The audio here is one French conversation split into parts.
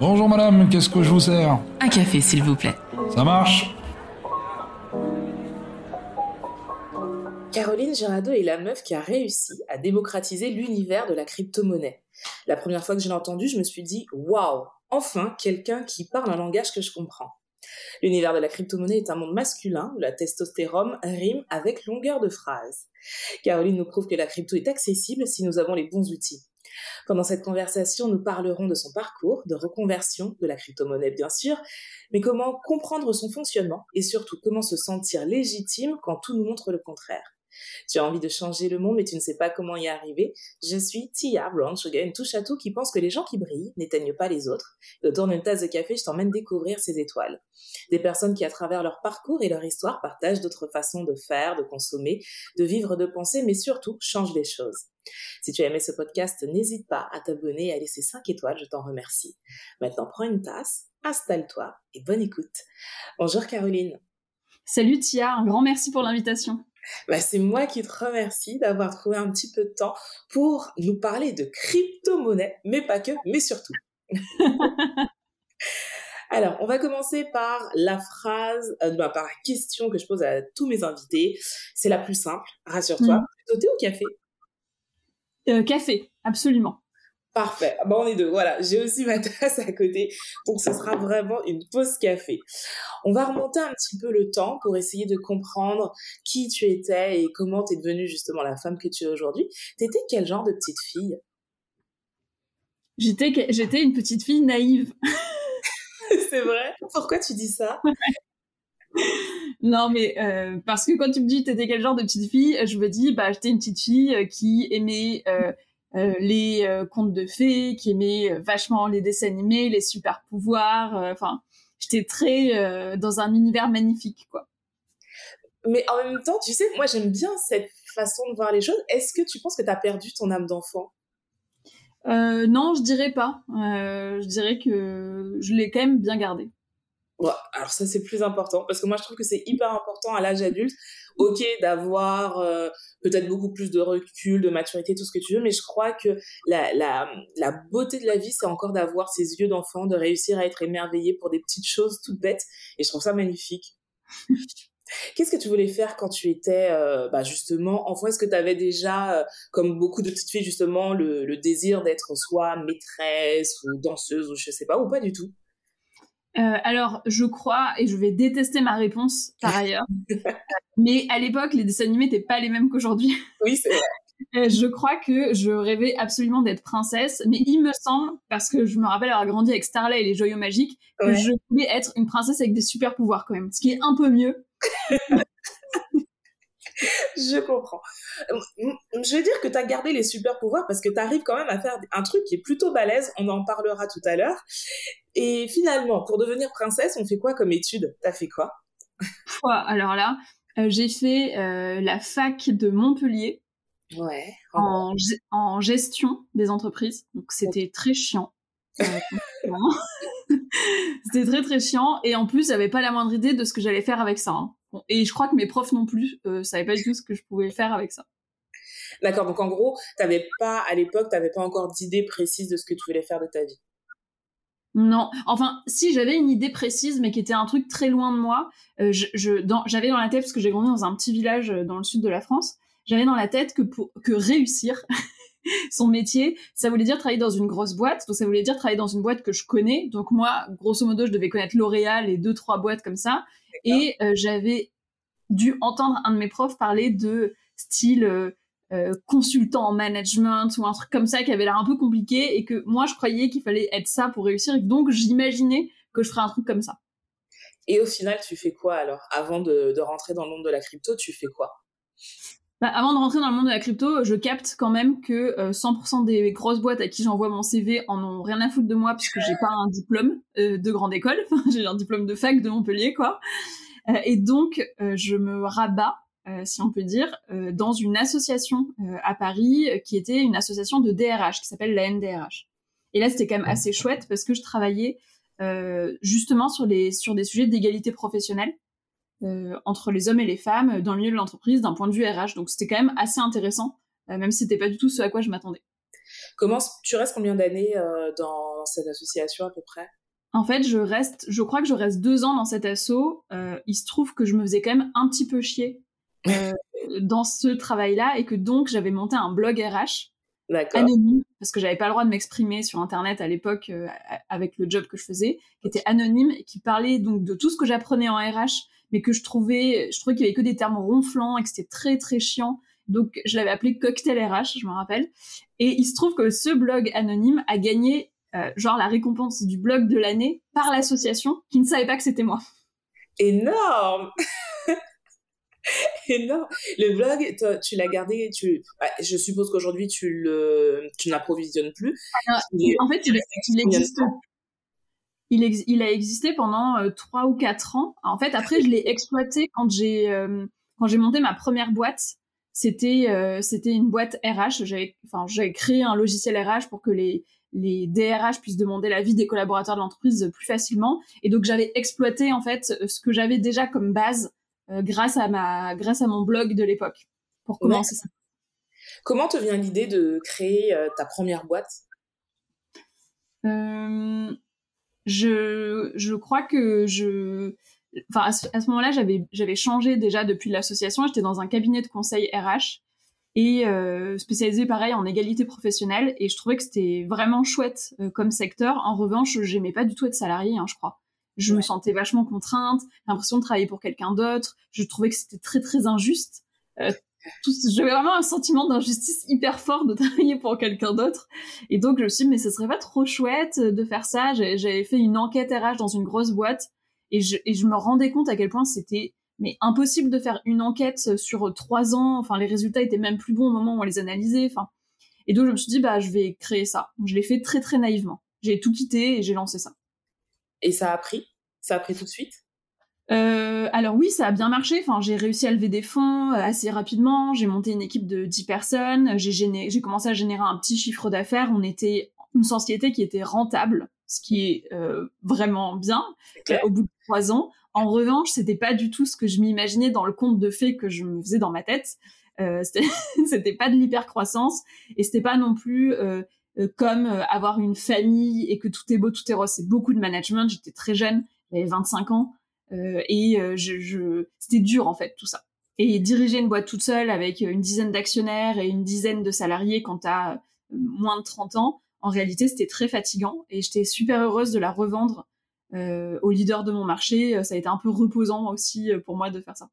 Bonjour madame, qu'est-ce que je vous sers? Un café, s'il vous plaît. Ça marche? Caroline Girado est la meuf qui a réussi à démocratiser l'univers de la crypto-monnaie. La première fois que je l'ai entendu, je me suis dit waouh, enfin quelqu'un qui parle un langage que je comprends. L'univers de la crypto-monnaie est un monde masculin où la testostérone rime avec longueur de phrase. Caroline nous prouve que la crypto est accessible si nous avons les bons outils. Pendant cette conversation, nous parlerons de son parcours, de reconversion, de la crypto-monnaie bien sûr, mais comment comprendre son fonctionnement et surtout comment se sentir légitime quand tout nous montre le contraire. Tu as envie de changer le monde, mais tu ne sais pas comment y arriver. Je suis Tia Brown Sugar, une touche à tout qui pense que les gens qui brillent n'éteignent pas les autres. Autour d'une tasse de café, je t'emmène découvrir ces étoiles. Des personnes qui, à travers leur parcours et leur histoire, partagent d'autres façons de faire, de consommer, de vivre, de penser, mais surtout changent les choses. Si tu as aimé ce podcast, n'hésite pas à t'abonner et à laisser 5 étoiles, je t'en remercie. Maintenant, prends une tasse, installe-toi et bonne écoute. Bonjour Caroline. Salut Tia, un grand merci pour l'invitation. Bah, c'est moi qui te remercie d'avoir trouvé un petit peu de temps pour nous parler de crypto-monnaie, mais pas que, mais surtout. Alors, on va commencer par la phrase, euh, bah, par la question que je pose à tous mes invités. C'est la plus simple, rassure-toi. Mm. Plutôt thé ou café? Euh, Café, absolument. Parfait. Bon, on est deux. Voilà. J'ai aussi ma tasse à côté. Donc, ce sera vraiment une pause café. On va remonter un petit peu le temps pour essayer de comprendre qui tu étais et comment tu es devenue justement la femme que tu es aujourd'hui. T'étais quel genre de petite fille? J'étais, j'étais une petite fille naïve. C'est vrai? Pourquoi tu dis ça? non, mais euh, parce que quand tu me dis t'étais quel genre de petite fille, je me dis bah j'étais une petite fille euh, qui aimait euh, euh, les euh, contes de fées, qui aimaient euh, vachement les dessins animés, les super pouvoirs. Enfin, j'étais très dans un univers magnifique, quoi. Mais en même temps, tu sais, moi j'aime bien cette façon de voir les choses. Est-ce que tu penses que tu as perdu ton âme d'enfant? Non, je dirais pas. je dirais que je l'ai quand même bien gardée. Ouais, alors ça c'est plus important parce que moi je trouve que c'est hyper important à l'âge adulte. Ok d'avoir euh, peut-être beaucoup plus de recul, de maturité, tout ce que tu veux, mais je crois que la, la, la beauté de la vie c'est encore d'avoir ces yeux d'enfant, de réussir à être émerveillé pour des petites choses toutes bêtes et je trouve ça magnifique. Qu'est-ce que tu voulais faire quand tu étais euh, bah justement enfant? Est-ce que tu avais déjà, euh, comme beaucoup de petites filles justement, le, le désir d'être soit maîtresse ou danseuse ou je sais pas, ou pas du tout? Euh, alors, je crois, et je vais détester ma réponse par ailleurs, mais à l'époque, les dessins animés n'étaient pas les mêmes qu'aujourd'hui. Oui, c'est vrai. Euh, je crois que je rêvais absolument d'être princesse, mais il me semble, parce que je me rappelle avoir grandi avec Starla et les Joyaux Magiques, que je voulais être une princesse avec des super pouvoirs quand même, ce qui est un peu mieux. je comprends. Je vais dire que tu as gardé les super pouvoirs parce que tu arrives quand même à faire un truc qui est plutôt balèze, on en parlera tout à l'heure. Et finalement, pour devenir princesse, on fait quoi comme étude? T'as fait quoi? Alors là, euh, j'ai fait euh, la fac de Montpellier. Ouais. En, en, gestion des entreprises. Donc c'était très chiant. Euh, c'était très très chiant. Et en plus, j'avais pas la moindre idée de ce que j'allais faire avec ça. Hein. Et je crois que mes profs non plus euh, savaient pas du tout ce que je pouvais faire avec ça. D'accord, donc en gros, t'avais pas, à l'époque, t'avais pas encore d'idée précise de ce que tu voulais faire de ta vie? Non, enfin, si j'avais une idée précise, mais qui était un truc très loin de moi, euh, je, j'avais dans la tête, parce que j'ai grandi dans un petit village euh, dans le sud de la France, j'avais dans la tête que pour que réussir son métier, ça voulait dire travailler dans une grosse boîte, donc ça voulait dire travailler dans une boîte que je connais. Donc moi, grosso modo, je devais connaître L'Oréal et deux trois boîtes comme ça, et euh, j'avais dû entendre un de mes profs parler de style euh, euh, consultant en management ou un truc comme ça qui avait l'air un peu compliqué et que moi je croyais qu'il fallait être ça pour réussir. Et donc j'imaginais que je ferais un truc comme ça. Et au final, tu fais quoi alors? Avant de, de, rentrer dans le monde de la crypto, tu fais quoi? Bah, avant de rentrer dans le monde de la crypto, je capte quand même que 100% des grosses boîtes à qui j'envoie mon CV en ont rien à foutre de moi puisque j'ai pas un diplôme de grande école, j'ai un diplôme de fac de Montpellier quoi. Euh, et donc, euh, je me rabats euh, si on peut dire, dans une association à Paris qui était une association de DRH qui s'appelle la NDRH. Et là, c'était quand même assez chouette parce que je travaillais justement sur, les, sur des sujets d'égalité professionnelle entre les hommes et les femmes dans le milieu de l'entreprise d'un point de vue RH. Donc c'était quand même assez intéressant, même si c'était pas du tout ce à quoi je m'attendais. Comment tu restes combien d'années dans cette association à peu près? En fait, je reste, je crois que je reste deux ans dans cet assaut. Euh, il se trouve que je me faisais quand même un petit peu chier euh, dans ce travail-là et que donc j'avais monté un blog RH anonyme parce que j'avais pas le droit de m'exprimer sur Internet à l'époque euh, avec le job que je faisais, qui était anonyme et qui parlait donc de tout ce que j'apprenais en RH, mais que je trouvais, je trouvais qu'il y avait que des termes ronflants et que c'était très très chiant. Donc je l'avais appelé Cocktail RH, je me rappelle. Et il se trouve que ce blog anonyme a gagné euh, genre la récompense du blog de l'année par l'association qui ne savait pas que c'était moi. Énorme Énorme. Le blog, toi, tu l'as gardé, tu, je suppose qu'aujourd'hui tu le, tu n'approvisionnes plus. en fait, il, existe. Il, il, a existé pendant euh, trois ou quatre ans. En fait, après, je l'ai exploité quand j'ai euh, quand j'ai monté ma première boîte. C'était c'était une boîte RH. J'avais enfin j'avais créé un logiciel RH pour que les les DRH puissent demander l'avis des collaborateurs de l'entreprise plus facilement. Et donc j'avais exploité en fait ce que j'avais déjà comme base euh, grâce à ma grâce à mon blog de l'époque pour commencer ça. Comment te vient l'idée de créer euh, ta première boîte? Euh, je, je crois que je enfin à ce, ce moment-là j'avais j'avais changé déjà depuis l'association j'étais dans un cabinet de conseil RH et euh, spécialisée pareil en égalité professionnelle et je trouvais que c'était vraiment chouette euh, comme secteur. En revanche, j'aimais pas du tout être salariée, hein, je crois. Je me sentais vachement contrainte, l'impression de travailler pour quelqu'un d'autre. Je trouvais que c'était très très injuste. Euh, j'avais vraiment un sentiment d'injustice hyper fort de travailler pour quelqu'un d'autre. Et donc je me suis dit mais ce serait pas trop chouette de faire ça? J'avais fait une enquête RH dans une grosse boîte et je, et je me rendais compte à quel point c'était mais impossible de faire une enquête sur trois ans. Enfin, les résultats étaient même plus bons au moment où on les analysait. Enfin, et donc je me suis dit bah je vais créer ça. Je l'ai fait très très naïvement. J'ai tout quitté et j'ai lancé ça. Et ça a pris? Ça a pris tout de suite? Euh, alors oui, ça a bien marché. Enfin, j'ai réussi à lever des fonds euh, assez rapidement. J'ai monté une équipe de 10 personnes. J'ai commencé à générer un petit chiffre d'affaires. On était une société qui était rentable, ce qui est euh, vraiment bien. Au bout de trois ans, en revanche, c'était pas du tout ce que je m'imaginais dans le conte de fées que je me faisais dans ma tête. Euh, c'était pas de l'hypercroissance et c'était pas non plus euh, euh, comme euh, avoir une famille et que tout est beau, tout est rose. C'est beaucoup de management. J'étais très jeune, j'avais 25 ans et je, je... c'était dur en fait tout ça. Et diriger une boîte toute seule avec une dizaine d'actionnaires et une dizaine de salariés quand t'as moins de 30 ans, en réalité, c'était très fatigant et j'étais super heureuse de la revendre euh, au leader de mon marché. Euh, ça a été un peu reposant aussi euh, pour moi de faire ça.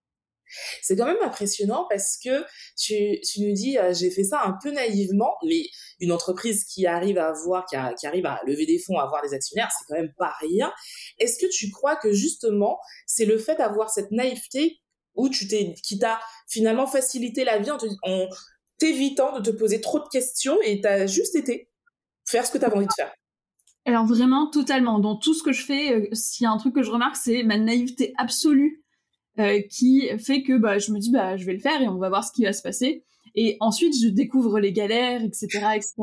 C'est quand même impressionnant parce que tu, nous dis j'ai fait ça un peu naïvement, mais une entreprise qui arrive à avoir, qui, arrive à lever des fonds, à avoir des actionnaires, c'est quand même pas rien. Est-ce que tu crois que justement c'est le fait d'avoir cette naïveté où tu t'es, qui t'a finalement facilité la vie en, t'évitant de te poser trop de questions et t'as juste été faire ce que tu avais envie de faire? Alors vraiment, totalement. Dans tout ce que je fais, euh, s'il y a un truc que je remarque, c'est ma naïveté absolue euh, qui fait que bah, je me dis bah je vais le faire et on va voir ce qui va se passer. Et ensuite, je découvre les galères, etc., etc.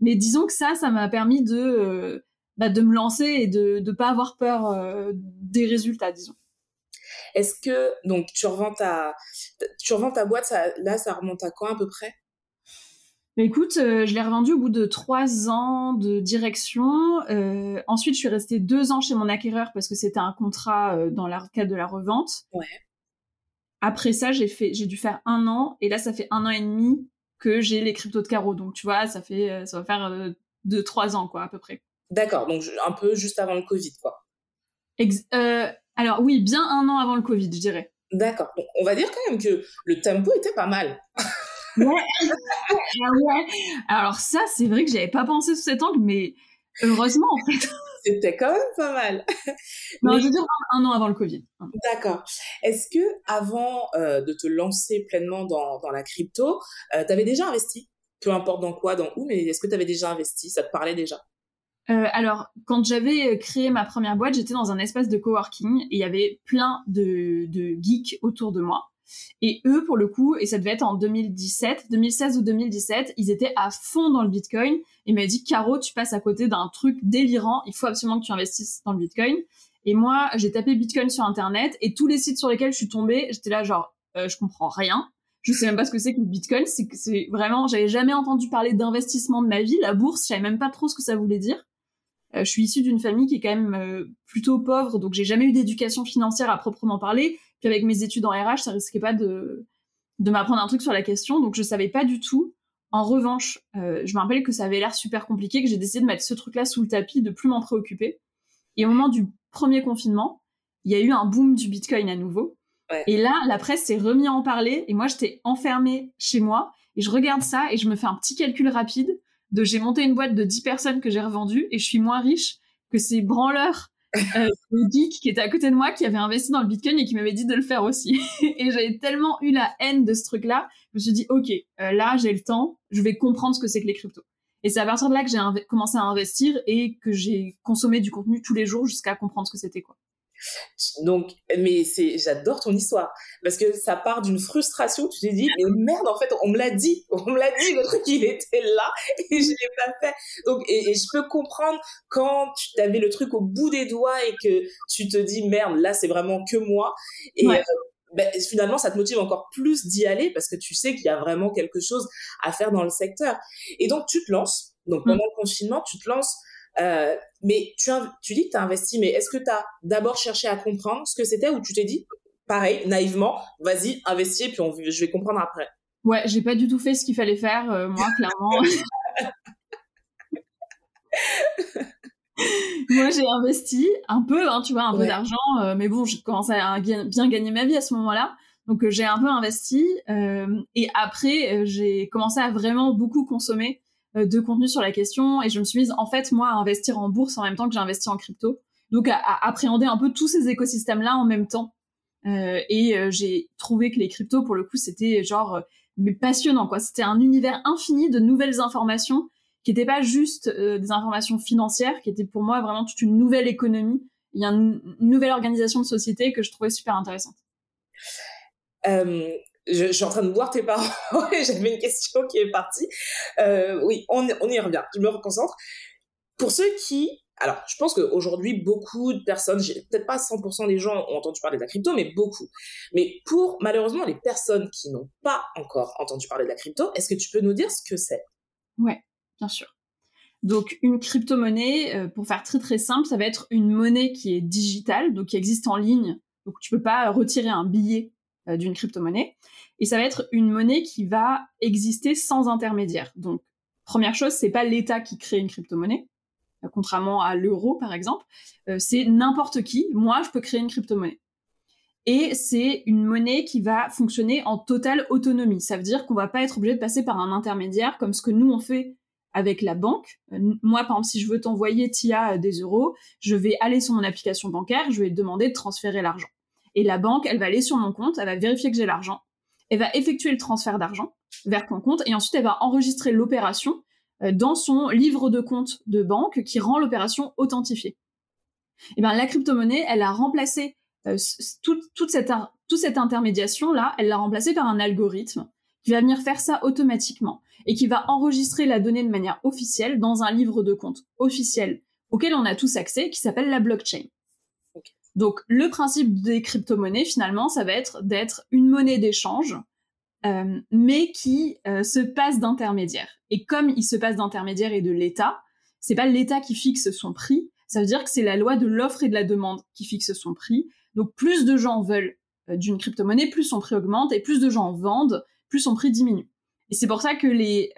Mais disons que ça, ça m'a permis de euh, bah, de me lancer et de ne pas avoir peur des résultats, disons. Est-ce que donc tu revends ta tu revends ta boîte, ça, là ça remonte à quoi à peu près? Écoute, euh, je l'ai revendu au bout de trois ans de direction. Euh, ensuite, je suis restée deux ans chez mon acquéreur parce que c'était un contrat euh, dans le cadre de la revente. Ouais. Après ça, j'ai fait, j'ai dû faire un an, et là, ça fait un an et demi que j'ai les cryptos de carreau. Donc, tu vois, ça fait, ça va faire deux, trois ans, quoi, à peu près. D'accord. Donc, un peu juste avant le Covid, quoi. alors oui, bien un an avant le Covid, je dirais. D'accord. on va dire quand même que le tempo était pas mal. ouais. Alors ça, c'est vrai que j'avais pas pensé sous cet angle, mais heureusement en fait. C'était quand même pas mal. Non, je veux dire un, an avant le Covid. D'accord. Est-ce que avant euh, de te lancer pleinement dans, dans la crypto, euh, tu avais déjà investi? Peu importe dans quoi, dans où, mais est-ce que tu avais déjà investi? Ça te parlait déjà? Euh, alors, quand j'avais créé ma première boîte, j'étais dans un espace de coworking et il y avait plein de, de geeks autour de moi. Et eux, pour le coup, et ça devait être en 2017, 2016 ou 2017, ils étaient à fond dans le Bitcoin. Et m'a dit, Caro, tu passes à côté d'un truc délirant. Il faut absolument que tu investisses dans le Bitcoin. Et moi, j'ai tapé Bitcoin sur Internet et tous les sites sur lesquels je suis tombée, j'étais là genre, euh, je comprends rien. Je sais même pas ce que c'est que le Bitcoin. C'est vraiment, j'avais jamais entendu parler d'investissement de ma vie. La bourse, je savais même pas trop ce que ça voulait dire. Euh, je suis issue d'une famille qui est quand même euh, plutôt pauvre, donc j'ai jamais eu d'éducation financière à proprement parler. Puis avec mes études en RH, ça risquait pas de de m'apprendre un truc sur la question, donc je savais pas du tout. En revanche, euh, je me rappelle que ça avait l'air super compliqué, que j'ai décidé de mettre ce truc-là sous le tapis, de plus m'en préoccuper. Et au moment du premier confinement, il y a eu un boom du Bitcoin à nouveau. Ouais. Et là, la presse s'est remis à en parler, et moi, j'étais enfermée chez moi, et je regarde ça, et je me fais un petit calcul rapide de j'ai monté une boîte de 10 personnes que j'ai revendues, et je suis moins riche que ces branleurs euh, geeks qui étaient à côté de moi, qui avaient investi dans le Bitcoin et qui m'avaient dit de le faire aussi. et j'avais tellement eu la haine de ce truc-là, je me suis dit, ok, euh, là, j'ai le temps, je vais comprendre ce que c'est que les cryptos. Et c'est à partir de là que j'ai commencé à investir et que j'ai consommé du contenu tous les jours jusqu'à comprendre ce que c'était quoi. Donc, mais c'est, j'adore ton histoire parce que ça part d'une frustration. Tu t'es dit, mais merde, en fait, on me l'a dit, on me l'a dit, le truc il était là et je l'ai pas fait. Donc, et, et, je peux comprendre quand tu avais le truc au bout des doigts et que tu te dis, merde, là c'est vraiment que moi. Et ouais. euh, ben, finalement, ça te motive encore plus d'y aller parce que tu sais qu'il y a vraiment quelque chose à faire dans le secteur. Et donc, tu te lances. Donc, pendant mmh. le confinement, tu te lances. Euh, mais tu, tu dis que tu as investi, mais est-ce que tu as d'abord cherché à comprendre ce que c'était ou tu t'es dit, pareil, naïvement, vas-y, investis et puis on, je vais comprendre après? Ouais, j'ai pas du tout fait ce qu'il fallait faire, euh, moi, clairement. moi, j'ai investi un peu, hein, tu vois, un ouais. peu d'argent, euh, mais bon, j'ai commencé à bien gagner ma vie à ce moment-là. Donc, j'ai un peu investi. et après, j'ai commencé à vraiment beaucoup consommer de contenu sur la question et je me suis mise en fait moi à investir en bourse en même temps que j'ai investi en crypto. Donc à, à, appréhender un peu tous ces écosystèmes là en même temps. Euh, et euh, j'ai trouvé que les cryptos pour le coup c'était genre euh, mais passionnant quoi. C'était un univers infini de nouvelles informations qui n'étaient pas juste euh, des informations financières qui étaient pour moi vraiment toute une nouvelle économie il y a une, une nouvelle organisation de société que je trouvais super intéressante je, suis en train de voir tes parents et j'avais une question qui est partie. Euh, oui, on, y revient. Je me reconcentre. Pour ceux qui, alors, je pense qu'aujourd'hui, beaucoup de personnes, peut-être pas 100% des gens ont entendu parler de la crypto, mais beaucoup. Mais pour, malheureusement, les personnes qui n'ont pas encore entendu parler de la crypto, est-ce que tu peux nous dire ce que c'est? Ouais, bien sûr. Donc, une crypto-monnaie, euh, pour faire très très simple, ça va être une monnaie qui est digitale, donc qui existe en ligne. Donc, tu peux pas retirer un billet d'une crypto-monnaie. Et ça va être une monnaie qui va exister sans intermédiaire. Donc, première chose, c'est pas l'État qui crée une crypto-monnaie, euh, contrairement à l'euro par exemple. Euh, c'est n'importe qui. Moi, je peux créer une crypto-monnaie. Et c'est une monnaie qui va fonctionner en totale autonomie. Ça veut dire qu'on va pas être obligé de passer par un intermédiaire comme ce que nous on fait avec la banque. Moi, par exemple, si je veux t'envoyer TIA des euros, je vais aller sur mon application bancaire, je vais te demander de transférer l'argent. Et la banque, elle va aller sur mon compte, elle va vérifier que j'ai l'argent, elle va effectuer le transfert d'argent vers ton compte, et ensuite elle va enregistrer l'opération dans son livre de compte de banque qui rend l'opération authentifiée. Et bien la crypto-monnaie, elle a remplacé euh, toute, toute, cette, toute cette intermédiation-là, elle l'a remplacée par un algorithme qui va venir faire ça automatiquement et qui va enregistrer la donnée de manière officielle dans un livre de compte officiel auquel on a tous accès, qui s'appelle la blockchain. Donc le principe des crypto-monnaies finalement, ça va être d'être une monnaie d'échange, euh, mais qui euh, se passe d'intermédiaire. Et comme il se passe d'intermédiaire et de l'État, c'est pas l'État qui fixe son prix, ça veut dire que c'est la loi de l'offre et de la demande qui fixe son prix. Donc plus de gens veulent euh, d'une crypto-monnaie, plus son prix augmente, et plus de gens vendent, plus son prix diminue. Et c'est pour ça que les,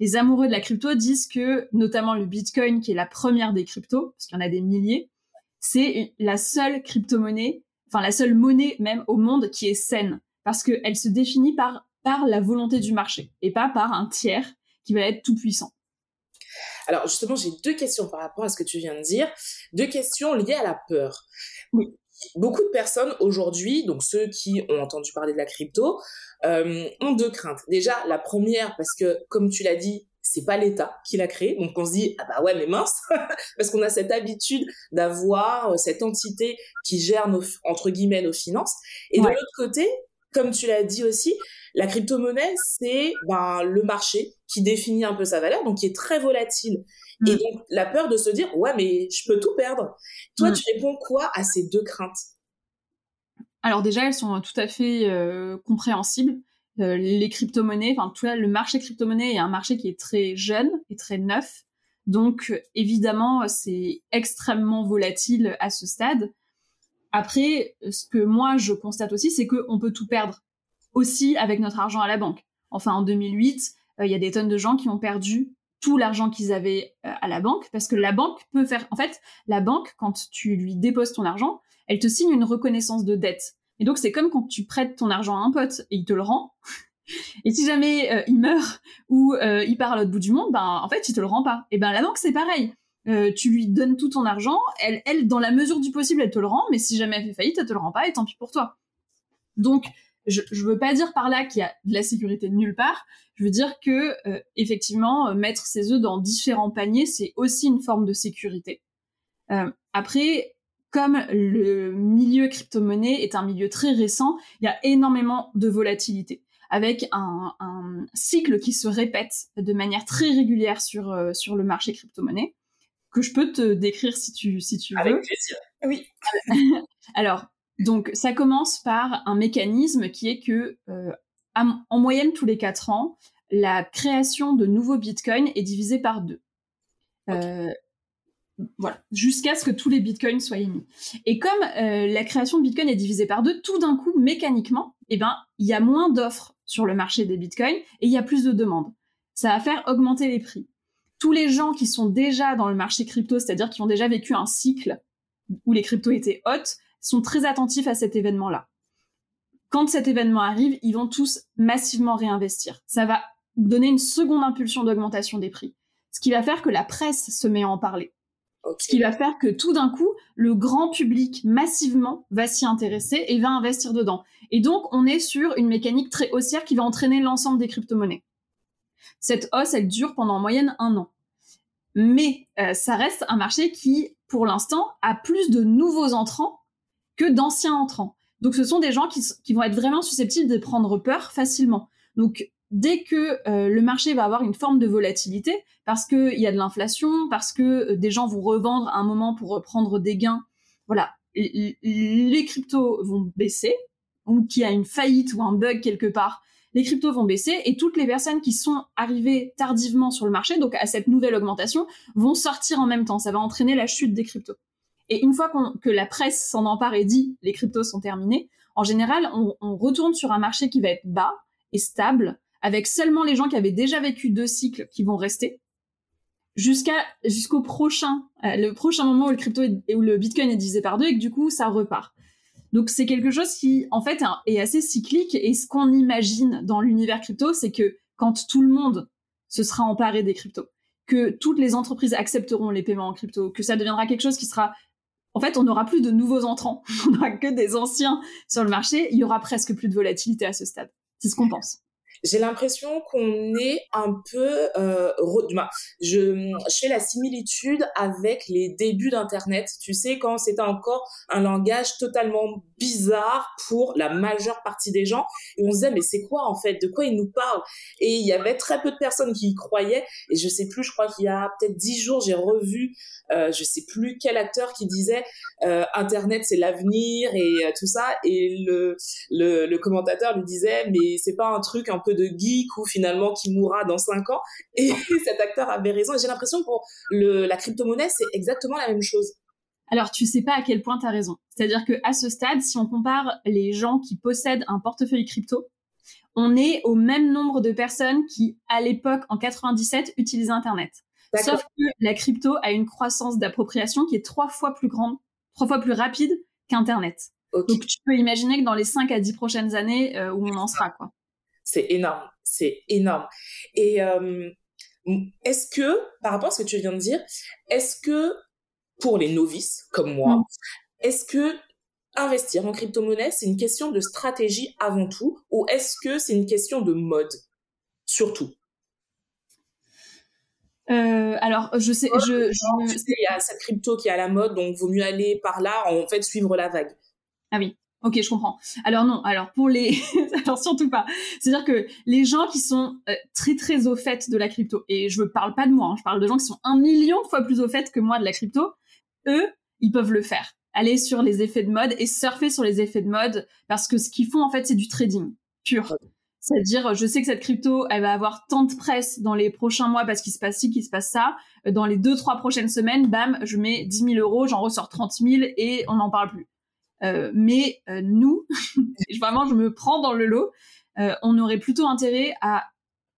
les amoureux de la crypto disent que, notamment le Bitcoin, qui est la première des cryptos, parce qu'il y en a des milliers, c'est la seule crypto-monnaie, enfin la seule monnaie même au monde qui est saine, parce qu'elle se définit par, par la volonté du marché et pas par un tiers qui va être tout puissant. Alors justement, j'ai deux questions par rapport à ce que tu viens de dire, deux questions liées à la peur. Oui. Beaucoup de personnes aujourd'hui, donc ceux qui ont entendu parler de la crypto, euh, ont deux craintes. Déjà, la première, parce que comme tu l'as dit, c'est pas l'État qui l'a créé. Donc on se dit ah bah ouais mais mince parce qu'on a cette habitude d'avoir euh, cette entité qui gère nos entre guillemets nos finances. Et ouais. de l'autre côté, comme tu l'as dit aussi, la crypto-monnaie c'est ben le marché qui définit un peu sa valeur donc qui est très volatile. Mm. Et donc la peur de se dire ouais mais je peux tout perdre. Toi mm. tu réponds quoi à ces deux craintes? Alors déjà elles sont tout à fait euh, compréhensibles les crypto-monnaies, enfin tout le marché crypto-monnaie est un marché qui est très jeune et très neuf. Donc évidemment, c'est extrêmement volatile à ce stade. Après, ce que moi je constate aussi, c'est qu'on peut tout perdre aussi avec notre argent à la banque. Enfin, en 2008, il y a des tonnes de gens qui ont perdu tout l'argent qu'ils avaient à la banque parce que la banque peut faire. En fait, la banque, quand tu lui déposes ton argent, elle te signe une reconnaissance de dette. Et donc, c'est comme quand tu prêtes ton argent à un pote et il te le rend. Et si jamais euh, il meurt ou euh, il part à l'autre bout du monde, ben en fait il te le rend pas. Et ben la banque c'est pareil. Euh, tu lui donnes tout ton argent, elle, dans la mesure du possible elle te le rend, mais si jamais elle fait faillite elle te le rend pas et tant pis pour toi. Donc je, je veux pas dire par là qu'il y a de la sécurité nulle part. Je veux dire que effectivement mettre ses œufs dans différents paniers c'est aussi une forme de sécurité. après comme le milieu crypto-monnaie est un milieu très récent, il y a énormément de volatilité avec un, cycle qui se répète de manière très régulière sur, euh, sur le marché crypto-monnaie, que je peux te décrire si tu, si tu veux. Avec plaisir. Oui. Alors, donc, ça commence par un mécanisme qui est que, euh, en moyenne, tous les quatre ans, la création de nouveaux bitcoins est divisée par deux. Euh, voilà, jusqu'à ce que tous les bitcoins soient émis. Et comme euh, la création de bitcoin est divisée par deux, tout d'un coup, mécaniquement, eh ben, il y a moins d'offres sur le marché des bitcoins et il y a plus de demandes. Ça va faire augmenter les prix. Tous les gens qui sont déjà dans le marché crypto, c'est-à-dire qui ont déjà vécu un cycle où les cryptos étaient hautes, sont très attentifs à cet événement-là. Quand cet événement arrive, ils vont tous massivement réinvestir. Ça va donner une seconde impulsion d'augmentation des prix. Ce qui va faire que la presse se met à en parler ce qui va faire que tout d'un coup, le grand public massivement va s'y intéresser et va investir dedans. Et donc, on est sur une mécanique très haussière qui va entraîner l'ensemble des crypto-monnaies. Cette hausse, elle dure pendant en moyenne un an. Mais euh, ça reste un marché qui, pour l'instant, a plus de nouveaux entrants que d'anciens entrants. Donc, ce sont des gens qui, qui vont être vraiment susceptibles de prendre peur facilement. Donc, dès que euh, le marché va avoir une forme de volatilité, parce qu'il y a de l'inflation, parce que euh, des gens vont revendre à un moment pour prendre des gains, voilà, les cryptos vont baisser, ou qu'il y a une faillite ou un bug quelque part, les cryptos vont baisser et toutes les personnes qui sont arrivées tardivement sur le marché, donc à cette nouvelle augmentation, vont sortir en même temps. Ça va entraîner la chute des cryptos. Et une fois que la presse s'en empare et dit les cryptos sont terminés, en général, on retourne sur un marché qui va être bas et stable, avec seulement les gens qui avaient déjà vécu deux cycles qui vont rester jusqu'à jusqu'au prochain euh, le prochain moment où le crypto est, où le bitcoin est divisé par deux et que du coup ça repart. Donc c'est quelque chose qui en fait est assez cyclique et ce qu'on imagine dans l'univers crypto c'est que quand tout le monde se sera emparé des cryptos, que toutes les entreprises accepteront les paiements en crypto, que ça deviendra quelque chose qui sera en fait, on n'aura plus de nouveaux entrants, on n'aura que des anciens sur le marché, il y aura presque plus de volatilité à ce stade. C'est ce qu'on pense j'ai l'impression qu'on est un peu euh, je, je fais la similitude avec les débuts d'internet. Tu sais quand c'était encore un langage totalement bizarre pour la majeure partie des gens et on se disait mais c'est quoi en fait? De quoi ils nous parlent? Et il y avait très peu de personnes qui y croyaient. Et je sais plus je crois qu'il y a peut-être dix jours j'ai revu euh, je sais plus quel acteur qui disait euh, internet c'est l'avenir et euh, tout ça. Et le, le, le commentateur lui disait mais c'est pas un truc un peu de geek ou finalement qui mourra dans cinq ans et cet acteur avait raison et j'ai l'impression que pour le, la crypto-monnaie c'est exactement la même chose alors tu sais pas à quel point tu as raison. C'est-à-dire que à ce stade, si on compare les gens qui possèdent un portefeuille crypto, on est au même nombre de personnes qui, à l'époque, en 97, utilisaient Internet. Sauf que la crypto a une croissance d'appropriation qui est trois fois plus grande, trois fois plus rapide qu'Internet. Donc tu peux imaginer que dans les 5 à 10 prochaines années, euh, où on en sera, quoi. C'est énorme, c'est énorme. Et euh, est-ce que, par rapport à ce que tu viens de dire, est-ce que pour les novices comme moi, mm. est-ce que investir en crypto-monnaie, c'est une question de stratégie avant tout, ou est-ce que c'est une question de mode surtout? Euh, alors, je sais, je, il y a cette crypto qui est à la mode, donc vaut mieux aller par là, en fait, suivre la vague. Ah oui. Ok, je comprends. Alors non, alors pour les, alors surtout pas. C'est-à-dire que les gens qui sont euh, très très au fait de la crypto, et je ne parle pas de moi, hein, je parle de gens qui sont un million de fois plus au fait que moi de la crypto, eux, ils peuvent le faire. Aller sur les effets de mode et surfer sur les effets de mode parce que ce qu'ils font en fait, c'est du trading pur. C'est-à-dire, je sais que cette crypto, elle va avoir tant de presse dans les prochains mois parce qu'il se passe ci, qu'il se passe ça. Dans les deux, trois prochaines semaines, bam, je mets 10 000 euros, j'en ressors 30 000 et on n'en parle plus. Euh, mais euh, nous, vraiment, je me prends dans le lot. Euh, on aurait plutôt intérêt à.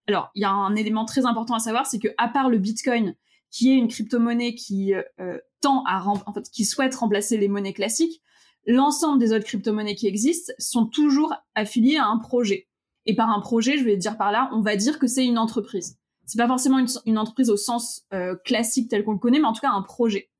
Alors, il y a un élément très important à savoir, c'est que à part le Bitcoin, qui est une crypto-monnaie qui tend à, en fait, qui souhaite remplacer les monnaies classiques, l'ensemble des autres crypto-monnaies qui existent sont toujours affiliées à un projet. Et par un projet, je vais dire par là, on va dire que c'est une entreprise. C'est pas forcément une, entreprise au sens classique tel qu'on le connaît, mais en tout cas un projet.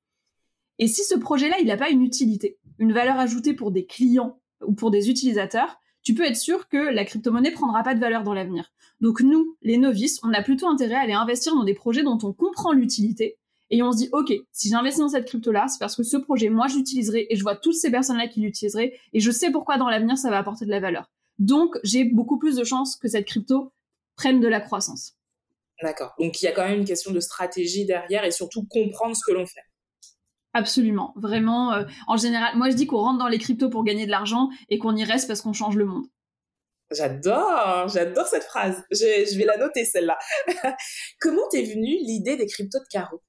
Et si ce projet-là, il n'a pas une utilité, une valeur ajoutée pour des clients ou pour des utilisateurs, tu peux être sûr que la crypto-monnaie prendra pas de valeur dans l'avenir. Donc nous, les novices, on a plutôt intérêt à aller investir dans des projets dont on comprend l'utilité et on se dit, OK, si j'investis dans cette crypto-là, c'est parce que ce projet, moi, je l'utiliserai et je vois toutes ces personnes-là qui l'utiliseraient et je sais pourquoi dans l'avenir, ça va apporter de la valeur. Donc, j'ai beaucoup plus de chances que cette crypto prenne de la croissance. D'accord. Donc, il y a quand même une question de stratégie derrière et surtout comprendre ce que l'on fait. Absolument, vraiment. Euh, en général, moi je dis qu'on rentre dans les cryptos pour gagner de l'argent et qu'on y reste parce qu'on change le monde. J'adore, j'adore cette phrase. Je, vais la noter celle-là. Comment t'es venue l'idée des cryptos de carreau?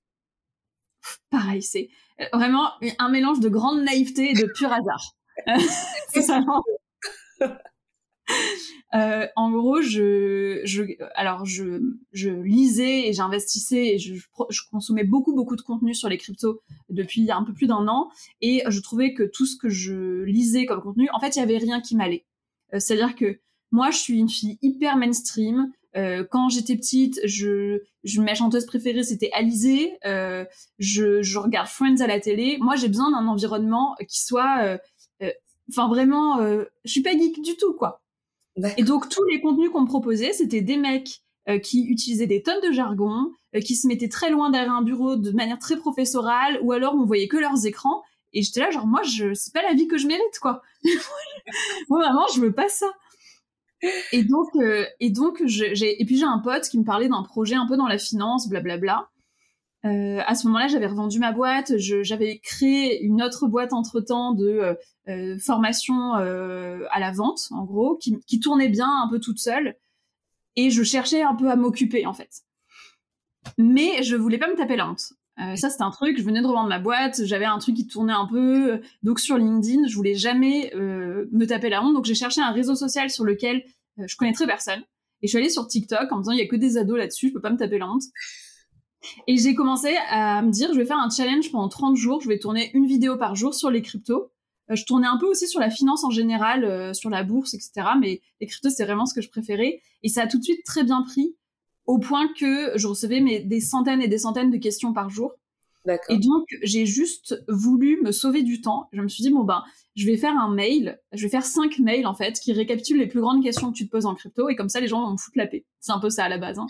Pareil, c'est euh, vraiment un mélange de grande naïveté et de pur hasard. c'est vraiment... Euh, en gros, je, je, alors je, je lisais et j'investissais et je, je, consommais beaucoup beaucoup de contenu sur les cryptos depuis un peu plus d'un an et je trouvais que tout ce que je lisais comme contenu, en fait, il y avait rien qui m'allait. Euh, c'est-à-dire que moi, je suis une fille hyper mainstream. Euh, quand j'étais petite, je, je, ma chanteuse préférée c'était Alizée. Euh, je, je regarde Friends à la télé. Moi, j'ai besoin d'un environnement qui soit, enfin vraiment, je suis pas geek du tout quoi. Et donc tous les contenus qu'on me proposait, c'était des mecs euh, qui utilisaient des tonnes de jargon, euh, qui se mettaient très loin derrière un bureau de manière très professorale, ou alors on voyait que leurs écrans. Et j'étais là genre moi je c'est pas la vie que je mérite quoi. moi vraiment je veux pas ça. Et donc euh, et donc j'ai et puis j'ai un pote qui me parlait d'un projet un peu dans la finance blablabla. Euh, à ce moment-là, j'avais revendu ma boîte, j'avais créé une autre boîte entre-temps de euh, euh formation euh, à la vente, en gros, qui, qui, tournait bien un peu toute seule, et je cherchais un peu à m'occuper en fait. Mais je voulais pas me taper la honte. Euh, ça, c'était un truc. Je venais de revendre ma boîte, j'avais un truc qui tournait un peu, donc sur LinkedIn, je voulais jamais me taper la honte. Donc j'ai cherché un réseau social sur lequel je connaîtrais personne, et je suis allée sur TikTok en me disant il y a que des ados là-dessus, je peux pas me taper la honte. Et j'ai commencé à me dire, je vais faire un challenge pendant 30 jours, je vais tourner une vidéo par jour sur les cryptos. Euh, je tournais un peu aussi sur la finance en général, euh, sur la bourse, etc. Mais les cryptos, c'est vraiment ce que je préférais. Et ça a tout de suite très bien pris, au point que je recevais mais, des centaines et des centaines de questions par jour. Et donc, j'ai juste voulu me sauver du temps. Je me suis dit, bon ben, je vais faire un mail, je vais faire cinq mails en fait, qui récapitulent les plus grandes questions que tu te poses en crypto, et comme ça, les gens vont me foutre la paix. C'est un peu ça à la base. Hein.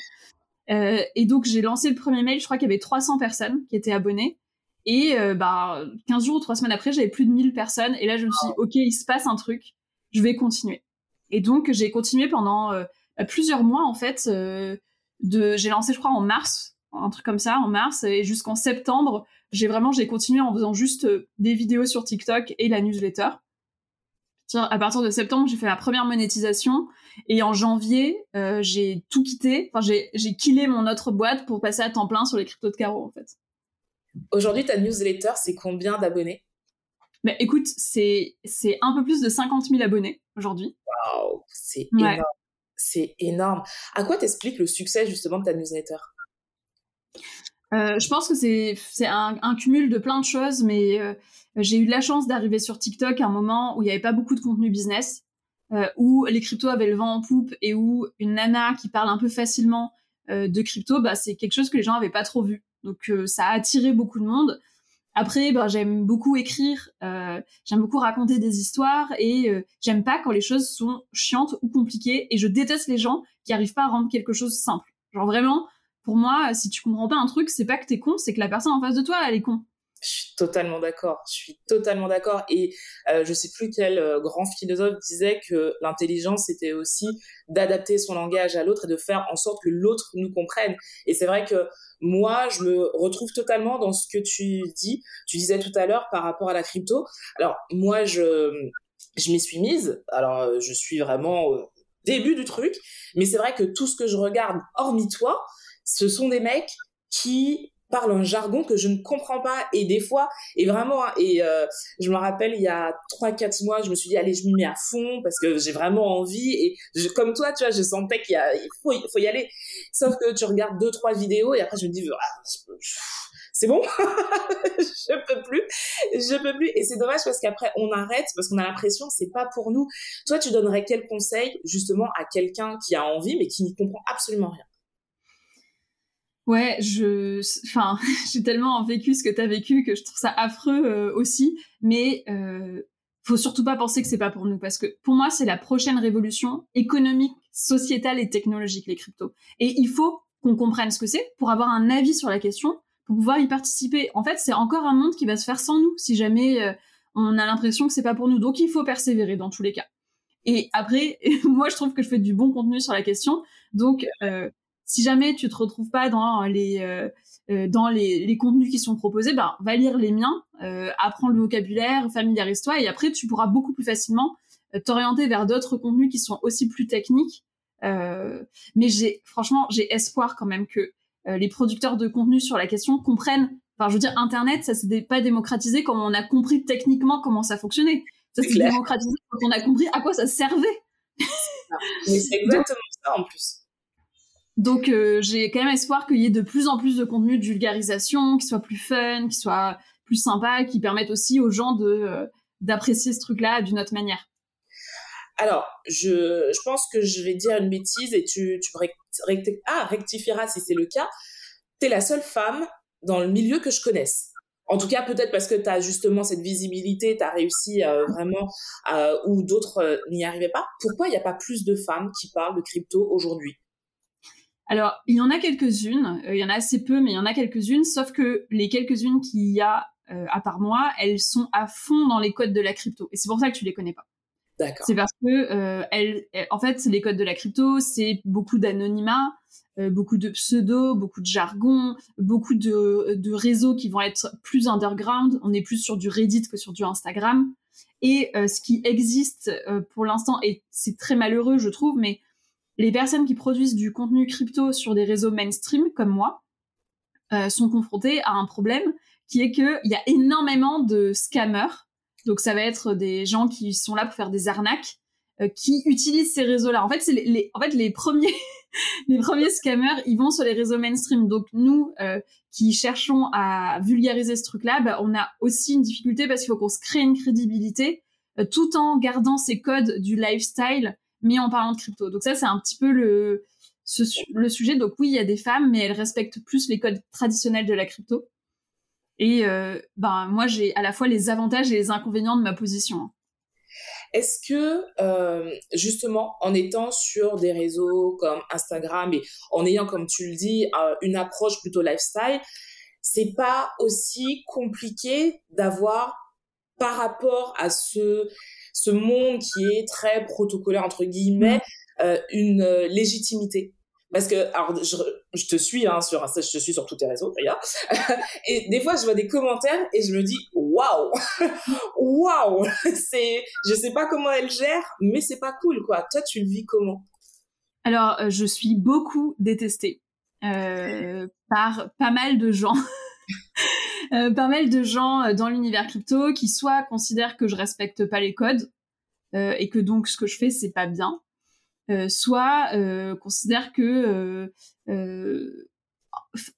Euh, et donc j'ai lancé le premier mail, je crois qu'il y avait 300 personnes qui étaient abonnées. Et euh, bah, 15 jours ou 3 semaines après, j'avais plus de 1000 personnes. Et là, je me suis dit, OK, il se passe un truc, je vais continuer. Et donc j'ai continué pendant euh, plusieurs mois, en fait. de, j'ai lancé, je crois, en mars, un truc comme ça, en mars, et jusqu'en septembre, j'ai vraiment, j'ai continué en faisant juste des vidéos sur TikTok et la newsletter. À partir de septembre, j'ai fait ma première monétisation. Et en janvier, euh, j'ai tout quitté. Enfin, j'ai killé mon autre boîte pour passer à temps plein sur les cryptos de carreau, en fait. Aujourd'hui, ta newsletter, c'est combien d'abonnés? Bah, écoute, c'est un peu plus de 50 000 abonnés aujourd'hui. Waouh, c'est énorme. C'est énorme. À quoi t'expliques le succès justement de ta newsletter? Euh, Je pense que c'est un, un, cumul de plein de choses, mais euh, j'ai eu de la chance d'arriver sur TikTok à un moment où il n'y avait pas beaucoup de contenu business euh, où les cryptos avaient le vent en poupe et où une nana qui parle un peu facilement euh, de crypto, bah, c'est quelque chose que les gens n'avaient pas trop vu. Donc euh, ça a attiré beaucoup de monde. Après, bah, j'aime beaucoup écrire, j'aime beaucoup raconter des histoires et j'aime pas quand les choses sont chiantes ou compliquées et je déteste les gens qui arrivent pas à rendre quelque chose simple. Genre vraiment, pour moi, si tu comprends pas un truc, c'est pas que t'es con, c'est que la personne en face de toi, elle est con. Je suis totalement d'accord. Je suis totalement d'accord. Et euh, je sais plus quel euh, grand philosophe disait que l'intelligence c'était aussi d'adapter son langage à l'autre et de faire en sorte que l'autre nous comprenne. Et c'est vrai que moi, je me retrouve totalement dans ce que tu dis. Tu disais tout à l'heure par rapport à la crypto. Alors moi, je je m'y suis mise. Alors je suis vraiment euh, début du truc. Mais c'est vrai que tout ce que je regarde, hormis toi, ce sont des mecs qui parlent un jargon que je ne comprends pas et des fois et vraiment hein, et euh, je me rappelle il y a trois quatre mois je me suis dit allez je m'y mets à fond parce que j'ai vraiment envie et comme toi tu vois je sentais qu'il il faut il faut y aller sauf que tu regardes deux trois vidéos et après je me dis ah, c'est bon, je peux plus, je peux plus. Et c'est dommage parce qu'après on arrête parce qu'on a l'impression que c'est pas pour nous. Toi, tu donnerais quel conseil justement à quelqu'un qui a envie mais qui n'y comprend absolument rien? Ouais, je, enfin, j'ai tellement vécu ce que tu as vécu que je trouve ça affreux euh, aussi. Mais euh, faut surtout pas penser que c'est pas pour nous parce que pour moi c'est la prochaine révolution économique, sociétale et technologique les cryptos. Et il faut qu'on comprenne ce que c'est pour avoir un avis sur la question pour pouvoir y participer. En fait, c'est encore un monde qui va se faire sans nous si jamais euh, on a l'impression que c'est pas pour nous. Donc il faut persévérer dans tous les cas. Et après, moi je trouve que je fais du bon contenu sur la question. Donc euh, si jamais tu te retrouves pas dans les euh, dans les, les, contenus qui sont proposés, ben va lire les miens, apprends le vocabulaire, familiarise-toi et après tu pourras beaucoup plus facilement t'orienter vers d'autres contenus qui sont aussi plus techniques. mais j'ai franchement j'ai espoir quand même que euh, les producteurs de contenu sur la question comprennent. Enfin, je veux dire, Internet, ça s'est pas démocratisé quand on a compris techniquement comment ça fonctionnait. Ça s'est démocratisé quand on a compris à quoi ça servait. C'est exactement ça en plus. Donc euh, j'ai quand même espoir qu'il y ait de plus en plus de contenu de vulgarisation, qui soit plus fun, qui soit plus sympa, qui permettent aussi aux gens de euh, d'apprécier ce truc-là d'une autre manière. Alors, je, pense que je vais dire une bêtise et tu, tu ah, rectifieras si c'est le cas. Tu es la seule femme dans le milieu que je connaisse. En tout cas, peut-être parce que tu as justement cette visibilité, tu as réussi euh, vraiment où d'autres n'y arrivaient pas. Pourquoi il n'y a pas plus de femmes qui parlent de crypto aujourd'hui? Alors, il y en a quelques-unes, il y en a assez peu, mais il y en a quelques-unes, sauf que les quelques-unes qu'il y a à part moi, elles sont à fond dans les codes de la crypto. Et c'est pour ça que tu les connais pas. C'est parce que euh, elle, en fait, les codes de la crypto, c'est beaucoup d'anonymat, euh, beaucoup de pseudo, beaucoup de jargon, beaucoup de, de, réseaux qui vont être plus underground. On est plus sur du Reddit que sur du Instagram. Et euh, ce qui existe pour l'instant, et c'est très malheureux, je trouve, mais les personnes qui produisent du contenu crypto sur des réseaux mainstream comme moi sont confrontées à un problème qui est qu'il y a énormément de scammers donc ça va être des gens qui sont là pour faire des arnaques, euh, qui utilisent ces réseaux-là. En fait, les, en fait les premiers les premiers scammers, ils vont sur les réseaux mainstream. Donc nous euh, qui cherchons à vulgariser ce truc-là, bah, on a aussi une difficulté parce qu'il faut qu'on se crée une crédibilité euh, tout en gardant ces codes du lifestyle, mais en parlant de crypto. Donc ça, c'est un petit peu le le sujet. Donc oui, il y a des femmes, mais elles respectent plus les codes traditionnels de la crypto. Et euh, ben moi j'ai à la fois les avantages et les inconvénients de ma position. Est-ce que euh, justement en étant sur des réseaux comme Instagram et en ayant comme tu le dis euh, une approche plutôt lifestyle, c'est pas aussi compliqué d'avoir par rapport à ce ce monde qui est très protocolaire entre guillemets mmh. une légitimité. Parce que alors je, je te suis hein, sur je te suis sur tous tes réseaux d'ailleurs. Et des fois je vois des commentaires et je me dis waouh! Waouh! C'est je sais pas comment elle gère mais c'est pas cool quoi. Toi tu le vis comment? Alors euh, je suis beaucoup détestée euh, par pas mal de gens euh, pas mal de gens euh, dans l'univers crypto qui soit considèrent que je respecte pas les codes euh, et que donc ce que je fais c'est pas bien euh, soit euh, considèrent que euh,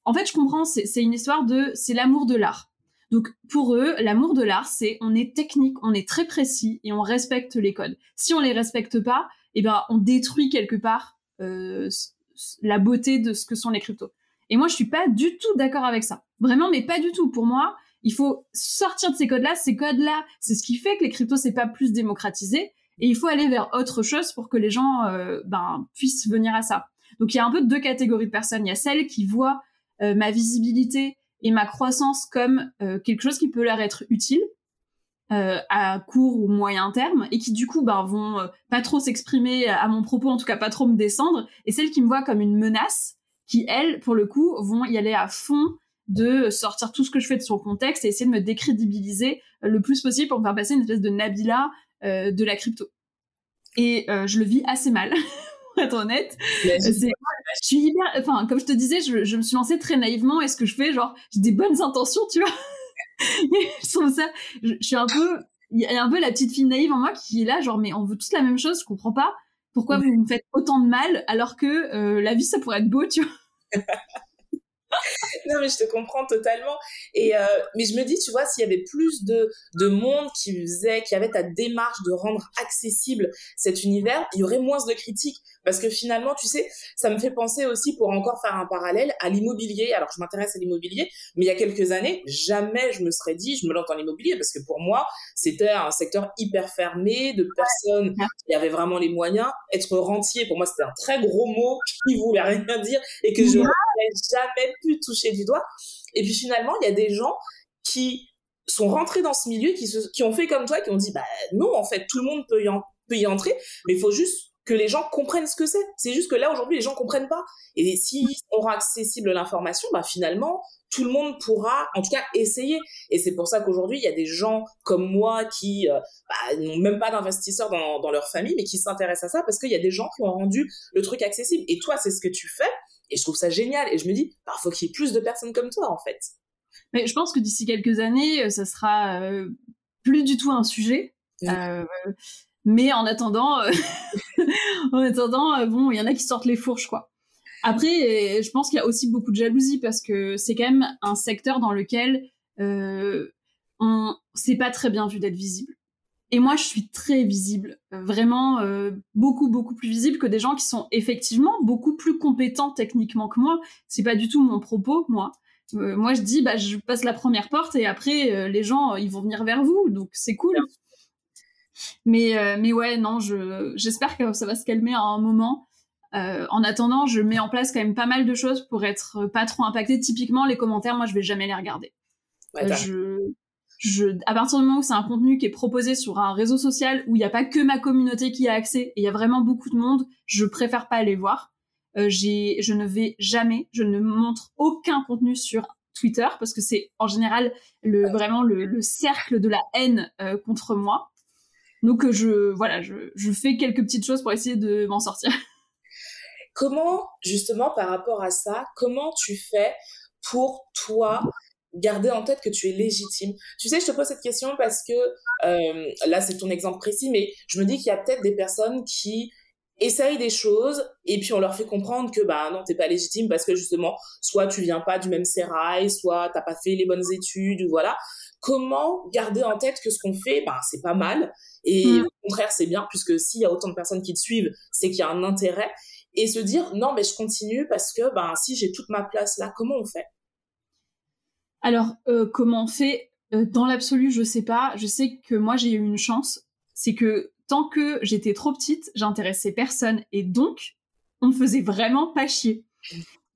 en fait je comprends c'est une histoire de c'est l'amour de l'art donc pour eux, l'amour de l'art, c'est on est technique, on est très précis et on respecte les codes. Si on les respecte pas, eh ben on détruit quelque part la beauté de ce que sont les cryptos. Et moi, je suis pas du tout d'accord avec ça. Vraiment, mais pas du tout. Pour moi, il faut sortir de ces codes-là. Ces codes-là, c'est ce qui fait que les cryptos c'est pas plus démocratisé. Et il faut aller vers autre chose pour que les gens euh, ben, puissent venir à ça. Donc il y a un peu deux catégories de personnes. Il y a celles qui voient euh, ma visibilité et ma croissance comme euh, quelque chose qui peut leur être utile à court ou moyen terme et qui du coup ben, vont pas trop s'exprimer à mon propos, en tout cas pas trop me descendre. Et celles qui me voient comme une menace, qui elles, pour le coup, vont y aller à fond de sortir tout ce que je fais de son contexte et essayer de me décrédibiliser le plus possible pour me faire passer une espèce de Nabila euh, de la crypto. et je le vis assez mal. pour être honnête. je suis hyper, enfin, comme je te disais, je, je, me suis lancée très naïvement et ce que je fais, genre, j'ai des bonnes intentions, tu vois. je trouve ça, je, suis un peu, il y a un peu la petite fille naïve en moi qui est là, genre, mais on veut tous la même chose, je comprends pas. Pourquoi vous me faites autant de mal alors que euh, la vie, ça pourrait être beau, tu vois? non, mais je te comprends totalement. Et euh, mais je me dis, tu vois, s'il y avait plus de, de monde qui faisait, qui avait ta démarche de rendre accessible cet univers, il y aurait moins de critiques. Parce que finalement, tu sais, ça me fait penser aussi, pour encore faire un parallèle, à l'immobilier. Alors, je m'intéresse à l'immobilier, mais il y a quelques années, jamais je me serais dit, je me lance dans l'immobilier, parce que pour moi, c'était un secteur hyper fermé, de personnes qui avaient vraiment les moyens. Être rentier, pour moi, c'était un très gros mot qui voulais rien dire et que je jamais pu toucher du doigt. Et puis finalement, il y a des gens qui sont rentrés dans ce milieu, qui, qui ont fait comme toi, qui ont dit, bah non, en fait, tout le monde peut y, peut y entrer, mais il faut juste que les gens comprennent ce que c'est. C'est juste que là, aujourd'hui, les gens comprennent pas. Et si on rend accessible l'information, bah, finalement, tout le monde pourra, en tout cas, essayer. Et c'est pour ça qu'aujourd'hui, il y a des gens comme moi qui euh, bah, n'ont même pas d'investisseurs dans, dans, leur famille, mais qui s'intéressent à ça parce qu'il y a des gens qui ont rendu le truc accessible. Et toi, c'est ce que tu fais. Et je trouve ça génial. Et je me dis, bah, faut qu'il y ait plus de personnes comme toi, en fait. Mais je pense que d'ici quelques années, euh, ça sera euh, plus du tout un sujet. Euh, mais en attendant, en attendant, bon, il y en a qui sortent les fourches, quoi. Après, je pense qu'il y a aussi beaucoup de jalousie parce que c'est quand même un secteur dans lequel euh, on c'est pas très bien vu d'être visible. Et moi, je suis très visible, vraiment euh, beaucoup beaucoup plus visible que des gens qui sont effectivement beaucoup plus compétents techniquement que moi. C'est pas du tout mon propos, moi. moi, je dis, bah, je passe la première porte et après, les gens, ils vont venir vers vous, donc c'est cool. Mais, euh, mais ouais, non, je, j'espère que ça va se calmer à un moment. Euh, en attendant, je mets en place quand même pas mal de choses pour être pas trop impacté. Typiquement, les commentaires, moi, je vais jamais les regarder. Euh, je, je, à partir du moment où c'est un contenu qui est proposé sur un réseau social où il n'y a pas que ma communauté qui a accès et il y a vraiment beaucoup de monde, je préfère pas aller voir. Euh, j'ai, je ne vais jamais, je ne montre aucun contenu sur Twitter parce que c'est en général le, vraiment le, le, cercle de la haine euh, contre moi. Donc je voilà, je, je fais quelques petites choses pour essayer de m'en sortir. Comment justement par rapport à ça, comment tu fais pour toi garder en tête que tu es légitime Tu sais, je te pose cette question parce que euh, là c'est ton exemple précis, mais je me dis qu'il y a peut-être des personnes qui essayent des choses et puis on leur fait comprendre que bah non t'es pas légitime parce que justement soit tu viens pas du même sérail soit t'as pas fait les bonnes études ou voilà comment garder en tête que ce qu'on fait bah c'est pas mal et mm. au contraire, c'est bien, puisque s'il y a autant de personnes qui te suivent, c'est qu'il y a un intérêt. Et se dire, non, mais je continue parce que ben, si j'ai toute ma place là, comment on fait? Alors, euh, comment on fait euh, Dans l'absolu, je sais pas. Je sais que moi, j'ai eu une chance. C'est que tant que j'étais trop petite, j'intéressais personne. Et donc, on me faisait vraiment pas chier.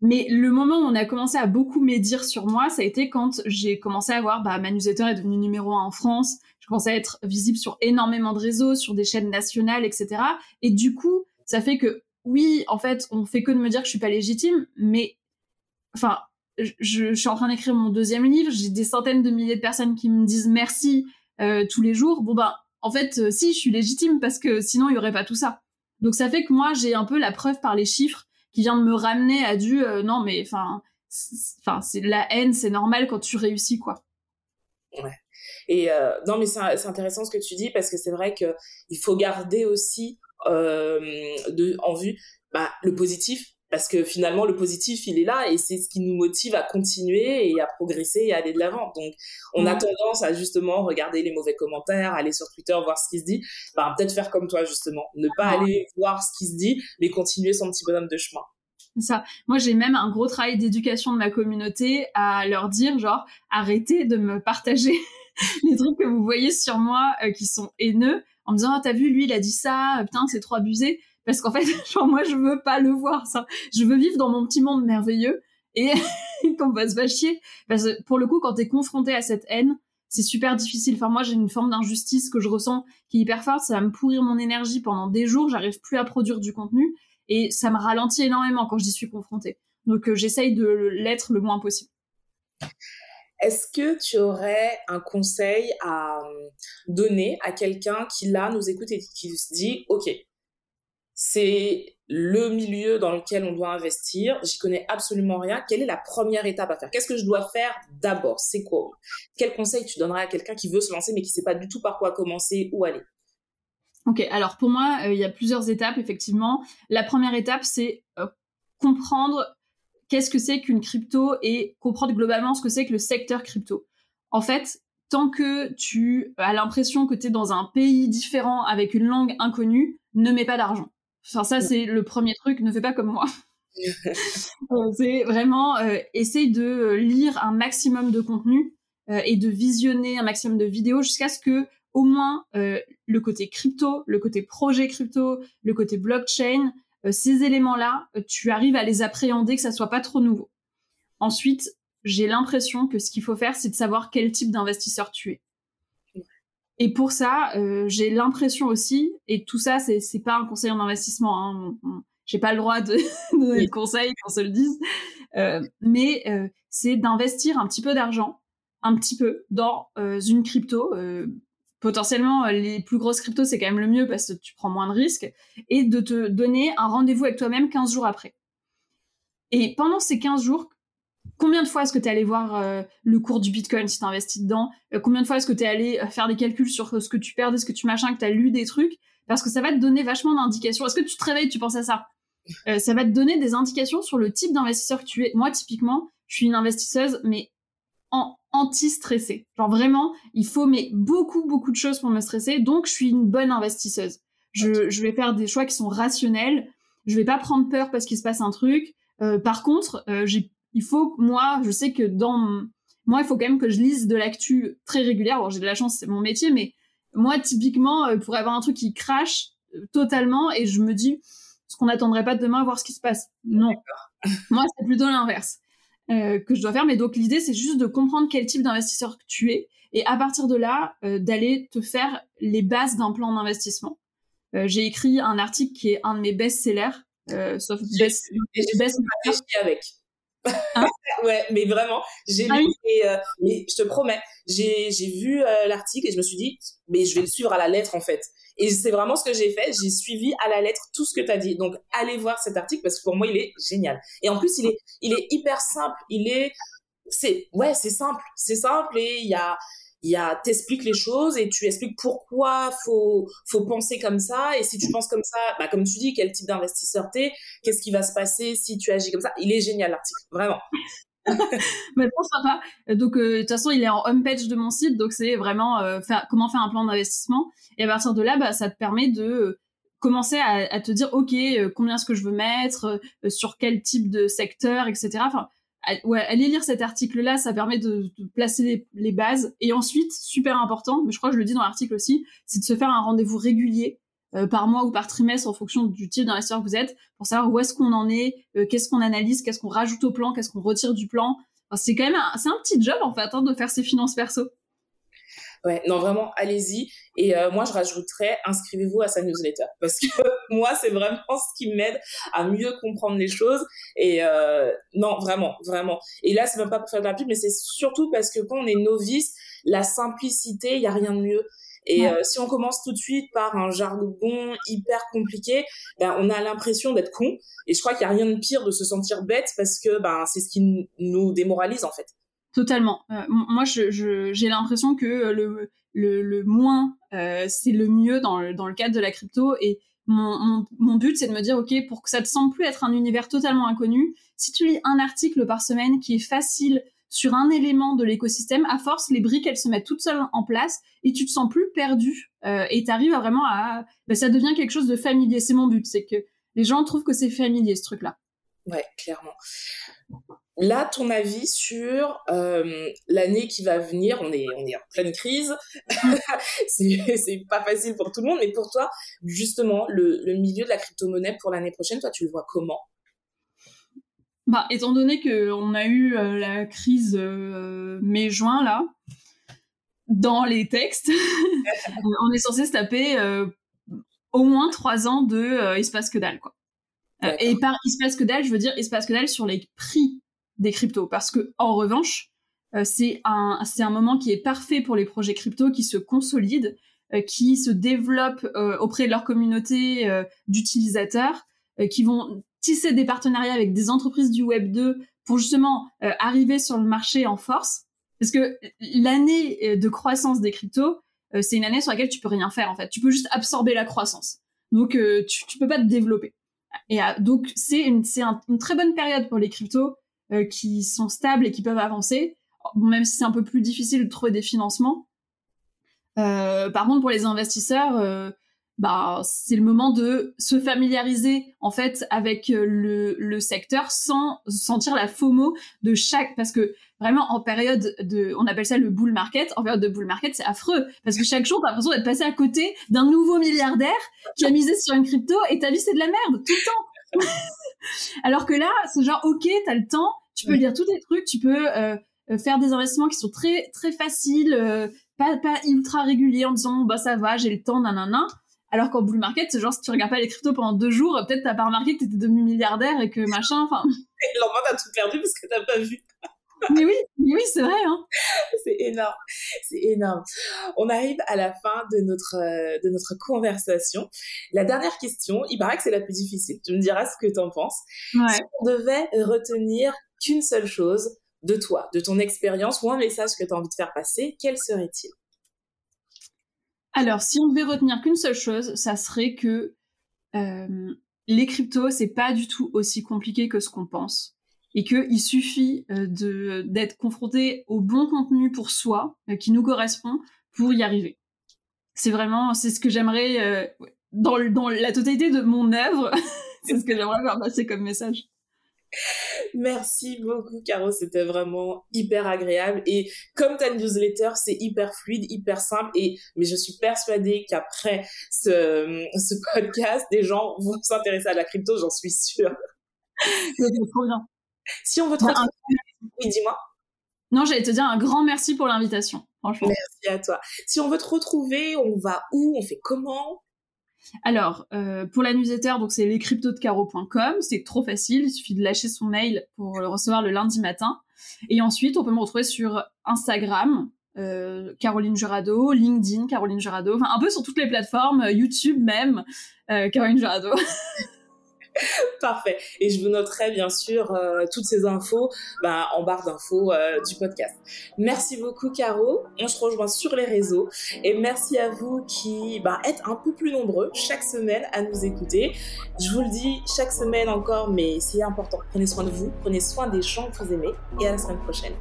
Mais le moment où on a commencé à beaucoup médire sur moi, ça a été quand j'ai commencé à voir, bah, ma newsletter est devenue numéro un en France, je commençais à être visible sur énormément de réseaux, sur des chaînes nationales, etc. Et du coup, ça fait que, oui, en fait, on fait que de me dire que je suis pas légitime, mais, enfin, je, suis en train d'écrire mon deuxième livre, j'ai des centaines de milliers de personnes qui me disent merci euh, tous les jours. Bon ben, en fait, euh, si, je suis légitime parce que sinon, il y aurait pas tout ça. Donc ça fait que moi, j'ai un peu la preuve par les chiffres qui vient de me ramener à du euh, non mais enfin c'est la haine c'est normal quand tu réussis quoi ouais et non mais c'est intéressant ce que tu dis parce que c'est vrai que il faut garder aussi de en vue bah, le positif parce que finalement le positif il est là et c'est ce qui nous motive à continuer et à progresser et à aller de l'avant. Donc on a tendance à justement regarder les mauvais commentaires aller sur Twitter voir ce qui se dit. Bah, peut-être faire comme toi justement. Ne pas aller voir ce qui se dit mais continuer son petit bonhomme de chemin. Ça. Moi, j'ai même un gros travail d'éducation de ma communauté à leur dire, genre, arrêtez de me partager les trucs que vous voyez sur moi euh, qui sont haineux en me disant, ah, t'as vu, lui, il a dit ça, putain, c'est trop abusé parce qu'en fait, moi je veux pas le voir ça. Je veux vivre dans mon petit monde merveilleux et qu'on va se pas chier. Parce que pour le coup, quand t'es confronté à cette haine, c'est super difficile. Enfin moi j'ai une forme d'injustice que je ressens qui est hyper forte. Ça va me pourrir mon énergie pendant des jours. J'arrive plus à produire du contenu et ça me ralentit énormément quand j'y suis confrontée. Donc euh, j'essaye de l'être le moins possible. Est-ce que tu aurais un conseil à euh, donner à quelqu'un qui là nous écoute et qui se dit, OK, c'est le milieu dans lequel on doit investir, j'y connais absolument rien, quelle est la première étape à faire? Qu'est-ce que je dois faire d'abord? C'est quoi? Quel conseil tu donnerais à quelqu'un qui veut se lancer mais qui ne sait pas du tout par quoi commencer, où aller? Ok, alors pour moi, euh, il y a plusieurs étapes, effectivement. La première étape, c'est euh, comprendre qu'est-ce que c'est qu'une crypto et comprendre globalement ce que c'est que le secteur crypto. En fait, tant que tu as l'impression que tu es dans un pays différent avec une langue inconnue, ne mets pas d'argent. Enfin, ça, c'est le premier truc, ne fais pas comme moi. Euh, c'est vraiment, euh, essaye de lire un maximum de contenu euh, et de visionner un maximum de vidéos jusqu'à ce que, au moins, le côté crypto, le côté projet crypto, le côté blockchain, euh, ces éléments-là, euh, tu arrives à les appréhender, que ça soit pas trop nouveau. Ensuite, j'ai l'impression que ce qu'il faut faire, c'est de savoir quel type d'investisseur tu es. Et pour ça, euh, j'ai l'impression aussi, et tout ça, c'est, pas un conseil en investissement, hein, j'ai pas le droit de, donner le conseil qu'on se le dise, mais c'est d'investir un petit peu d'argent, un petit peu, dans une crypto, potentiellement euh, les plus grosses cryptos, c'est quand même le mieux parce que tu prends moins de risques, et de te donner un rendez-vous avec toi-même 15 jours après. Et pendant ces 15 jours, combien de fois est-ce que tu es allé voir euh, le cours du Bitcoin si tu investi dedans? Euh, Combien de fois est-ce que tu es allé faire des calculs sur ce que tu perdais, ce que tu machin, que tu as lu des trucs? Parce que ça va te donner vachement d'indications. Est-ce que tu te réveilles, tu penses à ça? Ça va te donner des indications sur le type d'investisseur que tu es. Moi, typiquement, je suis une investisseuse, mais anti-stressée. Genre vraiment, il faut mais beaucoup, beaucoup de choses pour me stresser. Donc, je suis une bonne investisseuse. Je, je vais faire des choix qui sont rationnels. Je vais pas prendre peur parce qu'il se passe un truc. Euh, par contre, euh, il faut, moi, je sais que dans... Moi, il faut quand même que je lise de l'actu très régulière. Bon, j'ai de la chance, c'est mon métier, mais moi, typiquement, euh, pour avoir un truc qui crache euh, totalement et je me dis, ce qu'on n'attendrait pas de demain, voir ce qui se passe. Non. moi, c'est plutôt l'inverse. Euh, que je dois faire. Mais donc l'idée, c'est juste de comprendre quel type d'investisseur tu es et à partir de là, euh, d'aller te faire les bases d'un plan d'investissement. Euh, j'ai écrit un article qui est un de mes best-sellers, sauf best, best avec. Hein ouais, mais vraiment, j'ai ah lu et, mais je te promets, j'ai vu l'article et je me suis dit, mais je vais le suivre à la lettre en fait. Et c'est vraiment ce que j'ai fait. J'ai suivi à la lettre tout ce que tu as dit. Donc, allez voir cet article parce que pour moi, il est génial. Et en plus, il est, il est hyper simple. Il est, c'est, ouais, c'est simple. C'est simple et il y a, il y a, t'expliques les choses et tu expliques pourquoi faut, faut penser comme ça. Et si tu penses comme ça, bah, comme tu dis, quel type d'investisseur t'es, qu'est-ce qui va se passer si tu agis comme ça. Il est génial, l'article. Vraiment. mais trop sympa. Donc euh, de toute façon, il est en homepage de mon site, donc c'est vraiment euh, faire, comment faire un plan d'investissement. Et à partir de là, bah, ça te permet de euh, commencer à, à te dire, ok, combien est-ce que je veux mettre, sur quel type de secteur, etc. Enfin, ouais, aller lire cet article-là, ça permet de, de placer les, les, bases. Et ensuite, super important, mais je crois que je le dis dans l'article aussi, c'est de se faire un rendez-vous régulier euh, par mois ou par trimestre en fonction du type d'investisseur que vous êtes pour savoir où est-ce qu'on en est, euh, qu'est-ce qu'on analyse, qu'est-ce qu'on rajoute au plan, qu'est-ce qu'on retire du plan. c'est quand même un, c'est un petit job en fait hein, de faire ses finances perso. Ouais, non vraiment, allez-y. Et euh, moi, je rajouterais, inscrivez-vous à sa newsletter parce que moi, c'est vraiment ce qui m'aide à mieux comprendre les choses. Et non, vraiment, vraiment. Et là, c'est même pas pour faire de la pub, mais c'est surtout parce que quand on est novice, la simplicité, il y a rien de mieux. Et euh, si on commence tout de suite par un jargon hyper compliqué, ben on a l'impression d'être con. Et je crois qu'il y a rien de pire de se sentir bête parce que ben c'est ce qui nous démoralise en fait. Totalement. Euh, moi, j'ai je, l'impression que le, le, moins, euh, c'est le mieux dans le, dans le cadre de la crypto. Et mon, mon, but, c'est de me dire, OK, pour que ça te semble plus être un univers totalement inconnu, si tu lis un article par semaine qui est facile sur un élément de l'écosystème, à force, les briques, elles se mettent toutes seules en place et tu te sens plus perdu euh, et tu arrives vraiment à... Ben, ça devient quelque chose de familier. C'est mon but, c'est que les gens trouvent que c'est familier, ce truc-là. Ouais, clairement. Là, ton avis sur euh, l'année qui va venir, on est, on est en pleine crise, c'est pas facile pour tout le monde, mais pour toi, justement, le, le milieu de la crypto-monnaie pour l'année prochaine, toi, tu le vois comment? Bah, étant donné qu'on a eu euh, la crise euh, mai-juin, là, dans les textes, on est censé se taper au moins trois ans de il se passe que dalle, quoi. et par passe que dalle, je veux dire passe que dalle sur les prix des cryptos. Parce que, en revanche, c'est un, un moment qui est parfait pour les projets crypto qui se consolident, qui se développent auprès de leur communauté d'utilisateurs, qui vont tisser des partenariats avec des entreprises du Web 2 pour justement arriver sur le marché en force. Parce que l'année de croissance des cryptos, c'est une année sur laquelle tu peux rien faire en fait. Tu peux juste absorber la croissance. Donc tu, tu peux pas te développer. Et donc c'est une, une très bonne période pour les cryptos qui sont stables et qui peuvent avancer. Même si c'est un peu plus difficile de trouver des financements. Euh, par contre, pour les investisseurs, euh, bah, c'est le moment de se familiariser en fait avec euh, le, le, secteur sans sentir la FOMO de chaque parce que vraiment en période de on appelle ça le bull market en période de bull market c'est affreux. Parce que chaque jour t'as l'impression d'être passé à côté d'un nouveau milliardaire qui a misé sur une crypto et ta vie c'est de la merde tout le temps alors que là c'est genre ok t'as le temps tu peux lire tous tes trucs tu peux euh, euh, faire des investissements qui sont très très faciles, euh, pas pas ultra réguliers en disant bah ça va, j'ai le temps, nanana. Alors qu'en bull market, c'est genre si tu regardes pas les cryptos pendant deux jours, peut-être t'as pas remarqué que t'étais demi milliardaire et que machin, enfin. Et le lendemain t'as tout perdu parce que t'as pas vu. Mais oui, mais oui, c'est vrai. Hein. c'est énorme, c'est énorme. On arrive à la fin de notre euh, de notre conversation. La dernière question, il paraît que c'est la plus difficile. Tu me diras ce que t'en penses. Ouais. Si on devait retenir qu'une seule chose de toi, de ton expérience ou un message que tu as envie de faire passer, quel serait-il? Alors, si on devait retenir qu'une seule chose, ça serait que euh, les cryptos, c'est pas du tout aussi compliqué que ce qu'on pense. Et qu'il suffit euh, d'être confronté au bon contenu pour soi, euh, qui nous correspond, pour y arriver. C'est vraiment, c'est ce que j'aimerais, dans, dans la totalité de mon œuvre, c'est ce que j'aimerais faire passer comme message. Merci beaucoup, Caro. C'était vraiment hyper agréable. Et comme ta newsletter, c'est hyper fluide, hyper simple. Et, mais je suis persuadée qu'après ce, ce podcast, des gens vont s'intéresser à la crypto, j'en suis sûre. C'est trop bien. Si on veut te bah, oui, dis-moi. Non, j'allais te dire un grand merci pour l'invitation, franchement. Merci à toi. Si on veut te retrouver, on va où? On fait comment? Alors, euh, pour la newsletter, donc c'est lescryptodecaro.com, c'est trop facile, il suffit de lâcher son mail pour le recevoir le lundi matin. Et ensuite, on peut me retrouver sur Instagram, euh, Caroline Jurado, LinkedIn, Caroline Jurado, enfin un peu sur toutes les plateformes, YouTube même, euh, Caroline Jurado. Parfait. Et je vous noterai bien sûr euh, toutes ces infos bah, en barre d'infos euh, du podcast. Merci beaucoup Caro. On se rejoint sur les réseaux. Et merci à vous qui bah, êtes un peu plus nombreux chaque semaine à nous écouter. Je vous le dis chaque semaine encore, mais c'est important. Prenez soin de vous, prenez soin des gens que vous aimez. Et à la semaine prochaine.